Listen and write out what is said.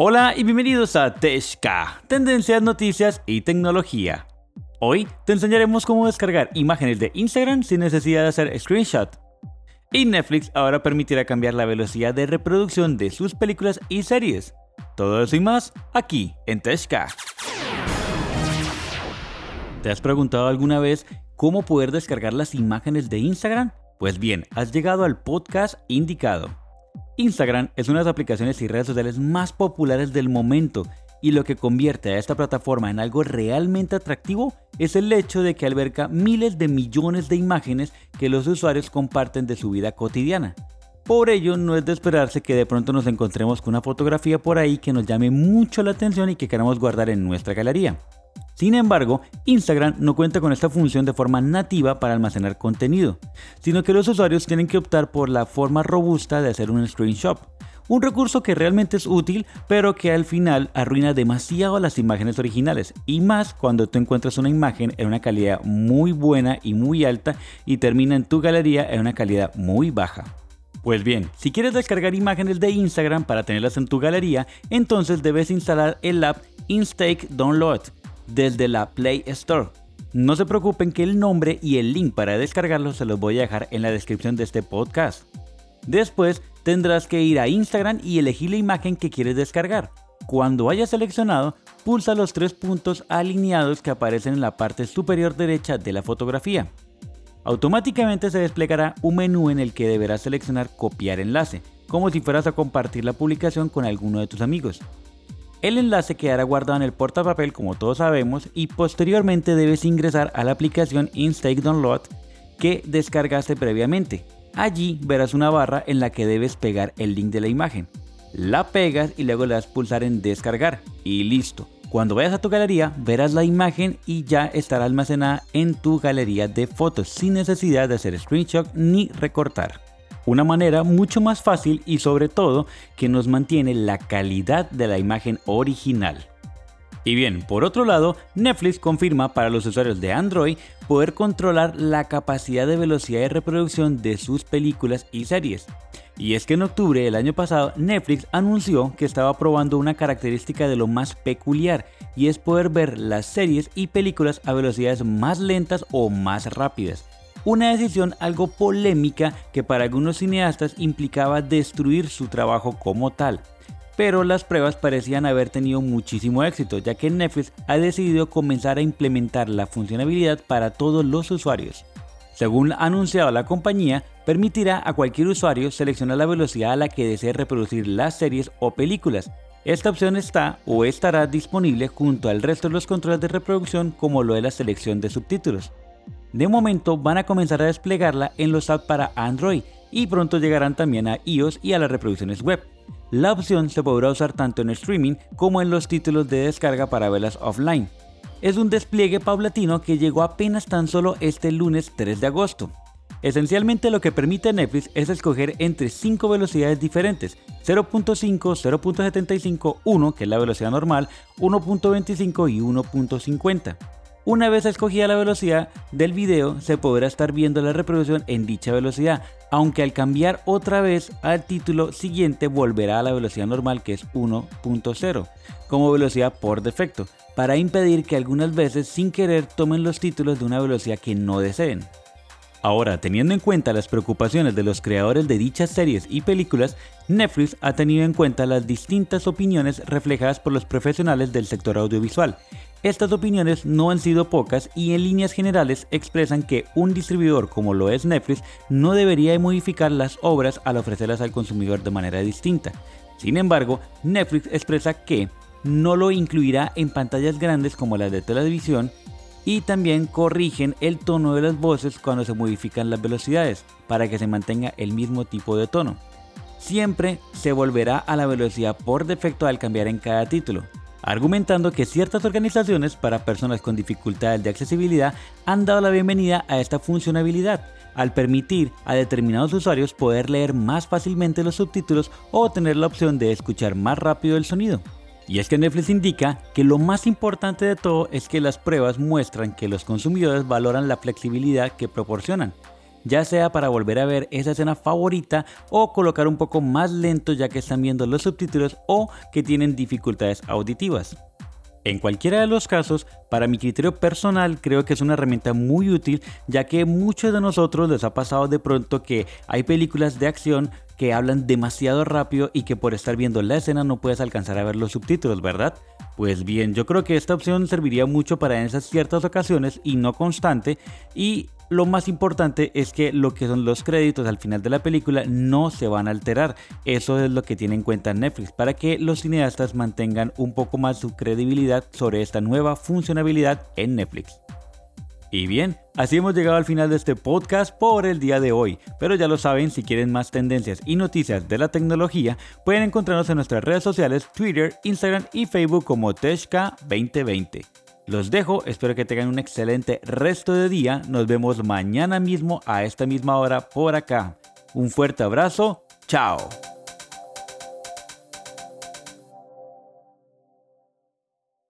Hola y bienvenidos a Teshka, tendencias, noticias y tecnología. Hoy te enseñaremos cómo descargar imágenes de Instagram sin necesidad de hacer screenshot. Y Netflix ahora permitirá cambiar la velocidad de reproducción de sus películas y series. Todo eso y más aquí en Teshka. ¿Te has preguntado alguna vez cómo poder descargar las imágenes de Instagram? Pues bien, has llegado al podcast indicado. Instagram es una de las aplicaciones y redes sociales más populares del momento y lo que convierte a esta plataforma en algo realmente atractivo es el hecho de que alberga miles de millones de imágenes que los usuarios comparten de su vida cotidiana. Por ello, no es de esperarse que de pronto nos encontremos con una fotografía por ahí que nos llame mucho la atención y que queramos guardar en nuestra galería. Sin embargo, Instagram no cuenta con esta función de forma nativa para almacenar contenido, sino que los usuarios tienen que optar por la forma robusta de hacer un screenshot. Un recurso que realmente es útil, pero que al final arruina demasiado las imágenes originales, y más cuando tú encuentras una imagen en una calidad muy buena y muy alta y termina en tu galería en una calidad muy baja. Pues bien, si quieres descargar imágenes de Instagram para tenerlas en tu galería, entonces debes instalar el app Instake Download, desde la Play Store. No se preocupen que el nombre y el link para descargarlo se los voy a dejar en la descripción de este podcast. Después tendrás que ir a Instagram y elegir la imagen que quieres descargar. Cuando hayas seleccionado, pulsa los tres puntos alineados que aparecen en la parte superior derecha de la fotografía. Automáticamente se desplegará un menú en el que deberás seleccionar copiar enlace, como si fueras a compartir la publicación con alguno de tus amigos. El enlace quedará guardado en el portapapel como todos sabemos y posteriormente debes ingresar a la aplicación Instake Download que descargaste previamente. Allí verás una barra en la que debes pegar el link de la imagen. La pegas y luego le das pulsar en descargar y listo. Cuando vayas a tu galería verás la imagen y ya estará almacenada en tu galería de fotos sin necesidad de hacer screenshot ni recortar una manera mucho más fácil y sobre todo que nos mantiene la calidad de la imagen original. Y bien, por otro lado, Netflix confirma para los usuarios de Android poder controlar la capacidad de velocidad de reproducción de sus películas y series. Y es que en octubre del año pasado Netflix anunció que estaba probando una característica de lo más peculiar y es poder ver las series y películas a velocidades más lentas o más rápidas una decisión algo polémica que para algunos cineastas implicaba destruir su trabajo como tal. Pero las pruebas parecían haber tenido muchísimo éxito, ya que Netflix ha decidido comenzar a implementar la funcionalidad para todos los usuarios. Según ha anunciado la compañía, permitirá a cualquier usuario seleccionar la velocidad a la que desee reproducir las series o películas. Esta opción está o estará disponible junto al resto de los controles de reproducción como lo de la selección de subtítulos. De momento van a comenzar a desplegarla en los apps para Android y pronto llegarán también a iOS y a las reproducciones web. La opción se podrá usar tanto en streaming como en los títulos de descarga para verlas offline. Es un despliegue paulatino que llegó apenas tan solo este lunes 3 de agosto. Esencialmente lo que permite Netflix es escoger entre 5 velocidades diferentes, 0.5, 0.75, 1 que es la velocidad normal, 1.25 y 1.50. Una vez escogida la velocidad del video, se podrá estar viendo la reproducción en dicha velocidad, aunque al cambiar otra vez al título siguiente volverá a la velocidad normal que es 1.0, como velocidad por defecto, para impedir que algunas veces sin querer tomen los títulos de una velocidad que no deseen. Ahora, teniendo en cuenta las preocupaciones de los creadores de dichas series y películas, Netflix ha tenido en cuenta las distintas opiniones reflejadas por los profesionales del sector audiovisual estas opiniones no han sido pocas y en líneas generales expresan que un distribuidor como lo es Netflix no debería modificar las obras al ofrecerlas al consumidor de manera distinta. Sin embargo, Netflix expresa que no lo incluirá en pantallas grandes como las de televisión y también corrigen el tono de las voces cuando se modifican las velocidades para que se mantenga el mismo tipo de tono. Siempre se volverá a la velocidad por defecto al cambiar en cada título, argumentando que ciertas organizaciones para personas con dificultades de accesibilidad han dado la bienvenida a esta funcionalidad al permitir a determinados usuarios poder leer más fácilmente los subtítulos o tener la opción de escuchar más rápido el sonido. Y es que Netflix indica que lo más importante de todo es que las pruebas muestran que los consumidores valoran la flexibilidad que proporcionan, ya sea para volver a ver esa escena favorita o colocar un poco más lento ya que están viendo los subtítulos o que tienen dificultades auditivas. En cualquiera de los casos, para mi criterio personal creo que es una herramienta muy útil ya que muchos de nosotros les ha pasado de pronto que hay películas de acción que hablan demasiado rápido y que por estar viendo la escena no puedes alcanzar a ver los subtítulos, ¿verdad? Pues bien, yo creo que esta opción serviría mucho para esas ciertas ocasiones y no constante y lo más importante es que lo que son los créditos al final de la película no se van a alterar. Eso es lo que tiene en cuenta Netflix para que los cineastas mantengan un poco más su credibilidad sobre esta nueva funcionalidad en Netflix. Y bien, así hemos llegado al final de este podcast por el día de hoy. Pero ya lo saben, si quieren más tendencias y noticias de la tecnología, pueden encontrarnos en nuestras redes sociales, Twitter, Instagram y Facebook como Teshka2020. Los dejo, espero que tengan un excelente resto de día. Nos vemos mañana mismo a esta misma hora por acá. Un fuerte abrazo, chao.